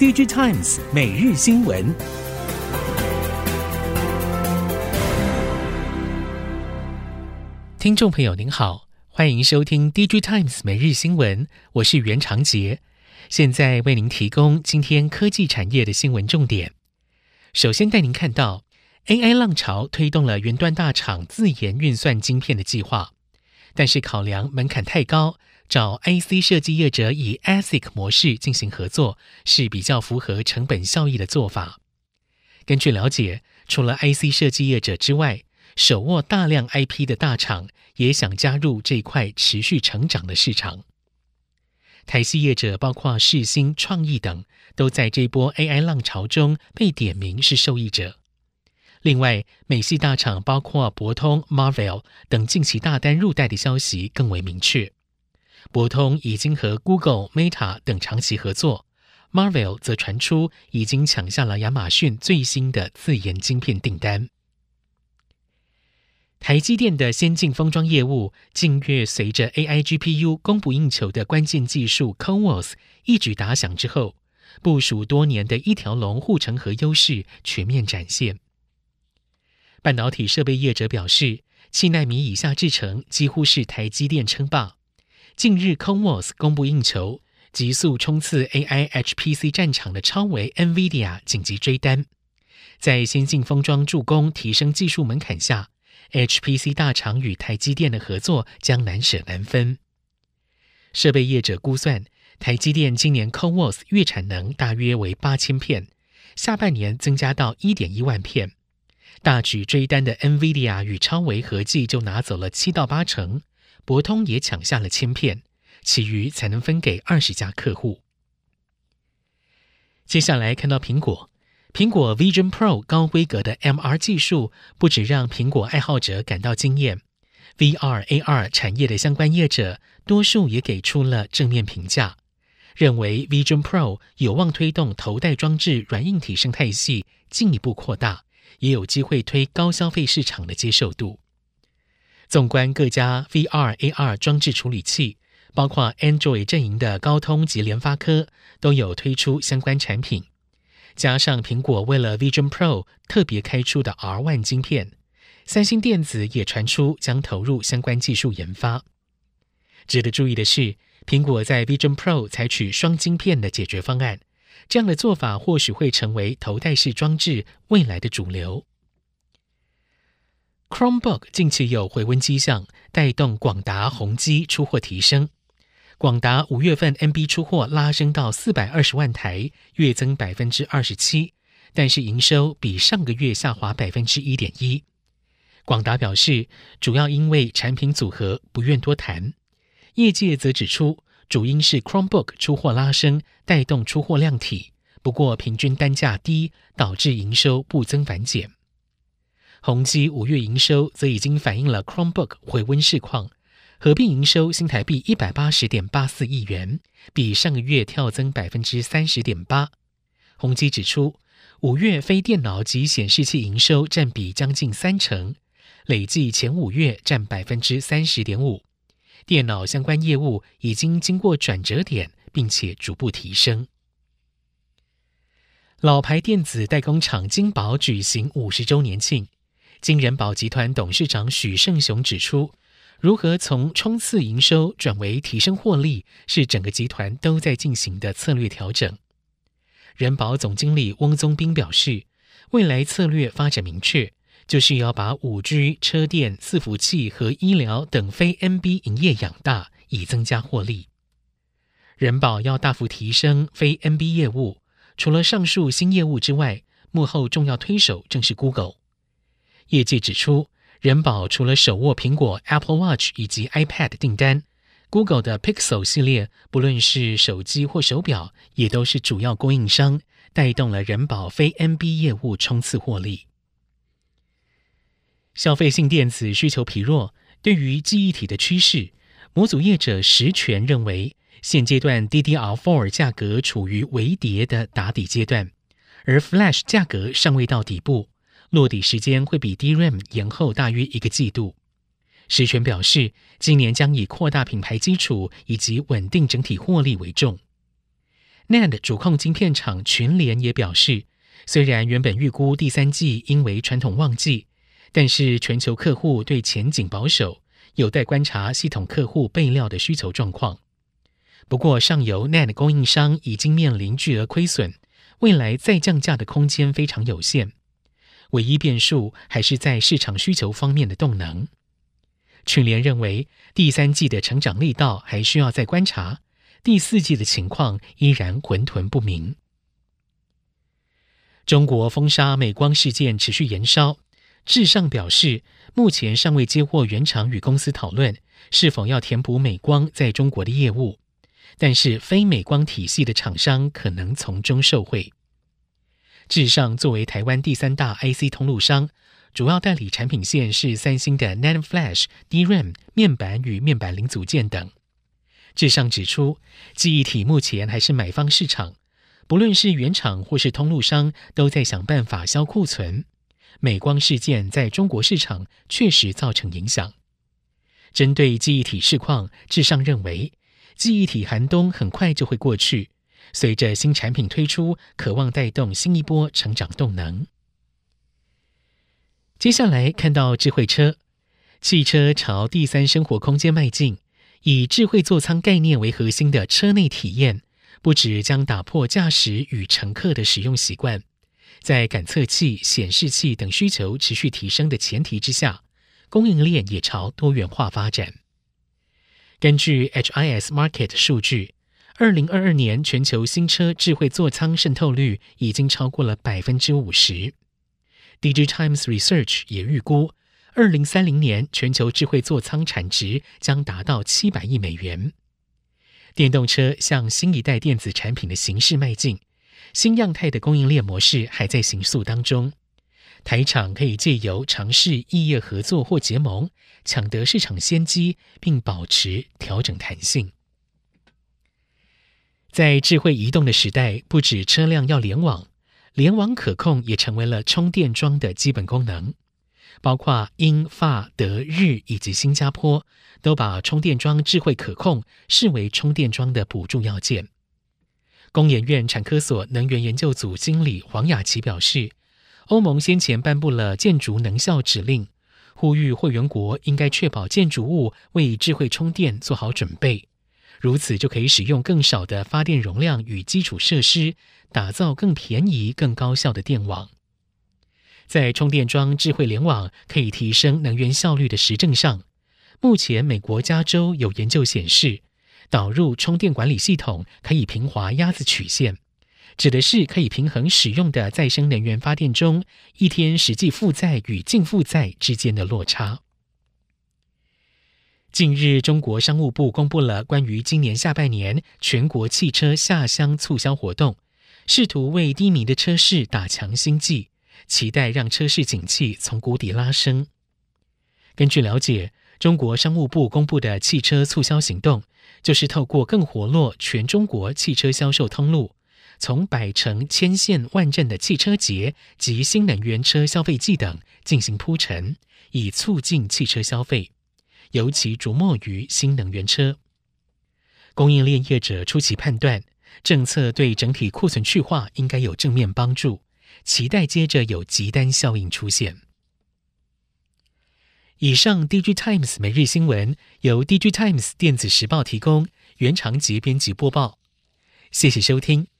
DigiTimes 每日新闻，听众朋友您好，欢迎收听 DigiTimes 每日新闻，我是袁长杰，现在为您提供今天科技产业的新闻重点。首先带您看到 AI 浪潮推动了云端大厂自研运算晶片的计划，但是考量门槛太高。找 IC 设计业者以 ASIC 模式进行合作是比较符合成本效益的做法。根据了解，除了 IC 设计业者之外，手握大量 IP 的大厂也想加入这块持续成长的市场。台系业者包括世新、创意等，都在这波 AI 浪潮中被点名是受益者。另外，美系大厂包括博通、Marvell 等近期大单入袋的消息更为明确。博通已经和 Google、Meta 等长期合作，Marvel 则传出已经抢下了亚马逊最新的自研晶片订单。台积电的先进封装业务近月随着 AI GPU 供不应求的关键技术 CoWoS 一举打响之后，部署多年的一条龙护城河优势全面展现。半导体设备业者表示，七奈米以下制程几乎是台积电称霸。近日，CoWoS 供不应求，急速冲刺 AI HPC 战场的超微 NVIDIA 紧急追单。在先进封装助攻提升技术门槛下，HPC 大厂与台积电的合作将难舍难分。设备业者估算，台积电今年 CoWoS 月产能大约为八千片，下半年增加到一点一万片。大举追单的 NVIDIA 与超微合计就拿走了七到八成。博通也抢下了千片，其余才能分给二十家客户。接下来看到苹果，苹果 Vision Pro 高规格的 MR 技术，不止让苹果爱好者感到惊艳，VR AR 产业的相关业者多数也给出了正面评价，认为 Vision Pro 有望推动头戴装置软硬体生态系进一步扩大，也有机会推高消费市场的接受度。纵观各家 VR AR 装置处理器，包括 Android 阵营的高通及联发科都有推出相关产品。加上苹果为了 Vision Pro 特别开出的 R1 晶片，三星电子也传出将投入相关技术研发。值得注意的是，苹果在 Vision Pro 采取双晶片的解决方案，这样的做法或许会成为头戴式装置未来的主流。Chromebook 近期有回温迹象，带动广达、宏基出货提升。广达五月份 NB 出货拉升到四百二十万台，月增百分之二十七，但是营收比上个月下滑百分之一点一。广达表示，主要因为产品组合，不愿多谈。业界则指出，主因是 Chromebook 出货拉升，带动出货量体，不过平均单价低，导致营收不增反减。宏基五月营收则已经反映了 Chromebook 回温市况，合并营收新台币一百八十点八四亿元，比上个月跳增百分之三十点八。宏基指出，五月非电脑及显示器营收占比将近三成，累计前五月占百分之三十点五，电脑相关业务已经经过转折点，并且逐步提升。老牌电子代工厂金宝举行五十周年庆。金仁宝集团董事长许胜雄指出，如何从冲刺营收转为提升获利，是整个集团都在进行的策略调整。人保总经理翁宗斌表示，未来策略发展明确，就是要把五 G、车电、伺服器和医疗等非 NB 营业养大，以增加获利。人保要大幅提升非 NB 业务，除了上述新业务之外，幕后重要推手正是 Google。业界指出，人保除了手握苹果 Apple Watch 以及 iPad 订单，Google 的 Pixel 系列，不论是手机或手表，也都是主要供应商，带动了人保非 NB 业务冲刺获利。消费性电子需求疲弱，对于记忆体的趋势，模组业者实权认为，现阶段 DDR4 价格处于微跌的打底阶段，而 Flash 价格尚未到底部。落地时间会比 DRAM 延后大约一个季度。实权表示，今年将以扩大品牌基础以及稳定整体获利为重。NAND 主控晶片厂群联也表示，虽然原本预估第三季因为传统旺季，但是全球客户对前景保守，有待观察系统客户备料的需求状况。不过，上游 NAND 供应商已经面临巨额亏损，未来再降价的空间非常有限。唯一变数还是在市场需求方面的动能。群联认为，第三季的成长力道还需要再观察，第四季的情况依然混沌不明。中国封杀美光事件持续延烧，至上表示，目前尚未接获原厂与公司讨论是否要填补美光在中国的业务，但是非美光体系的厂商可能从中受惠。至上作为台湾第三大 IC 通路商，主要代理产品线是三星的 NAND Flash、DRAM、面板与面板零组件等。至上指出，记忆体目前还是买方市场，不论是原厂或是通路商，都在想办法销库存。美光事件在中国市场确实造成影响。针对记忆体市况，至上认为，记忆体寒冬很快就会过去。随着新产品推出，渴望带动新一波成长动能。接下来看到智慧车，汽车朝第三生活空间迈进，以智慧座舱概念为核心的车内体验，不止将打破驾驶与乘客的使用习惯，在感测器、显示器等需求持续提升的前提之下，供应链也朝多元化发展。根据 HIS Market 数据。二零二二年，全球新车智慧座舱渗透率已经超过了百分之五十。DigiTimes Research 也预估，二零三零年全球智慧座舱产值将达到七百亿美元。电动车向新一代电子产品的形式迈进，新样态的供应链模式还在形塑当中。台厂可以借由尝试异业合作或结盟，抢得市场先机，并保持调整弹性。在智慧移动的时代，不止车辆要联网，联网可控也成为了充电桩的基本功能。包括英法德日以及新加坡，都把充电桩智慧可控视为充电桩的补助要件。工研院产科所能源研究组经理黄雅琪表示，欧盟先前颁布了建筑能效指令，呼吁会员国应该确保建筑物为智慧充电做好准备。如此就可以使用更少的发电容量与基础设施，打造更便宜、更高效的电网。在充电桩智慧联网可以提升能源效率的实证上，目前美国加州有研究显示，导入充电管理系统可以平滑鸭子曲线，指的是可以平衡使用的再生能源发电中一天实际负载与净负载之间的落差。近日，中国商务部公布了关于今年下半年全国汽车下乡促销活动，试图为低迷的车市打强心剂，期待让车市景气从谷底拉升。根据了解，中国商务部公布的汽车促销行动，就是透过更活络全中国汽车销售通路，从百城、千县、万镇的汽车节及新能源车消费季等进行铺陈，以促进汽车消费。尤其着墨于新能源车，供应链业者初期判断，政策对整体库存去化应该有正面帮助，期待接着有急单效应出现。以上，DigiTimes 每日新闻由 DigiTimes 电子时报提供，原长节编辑播报，谢谢收听。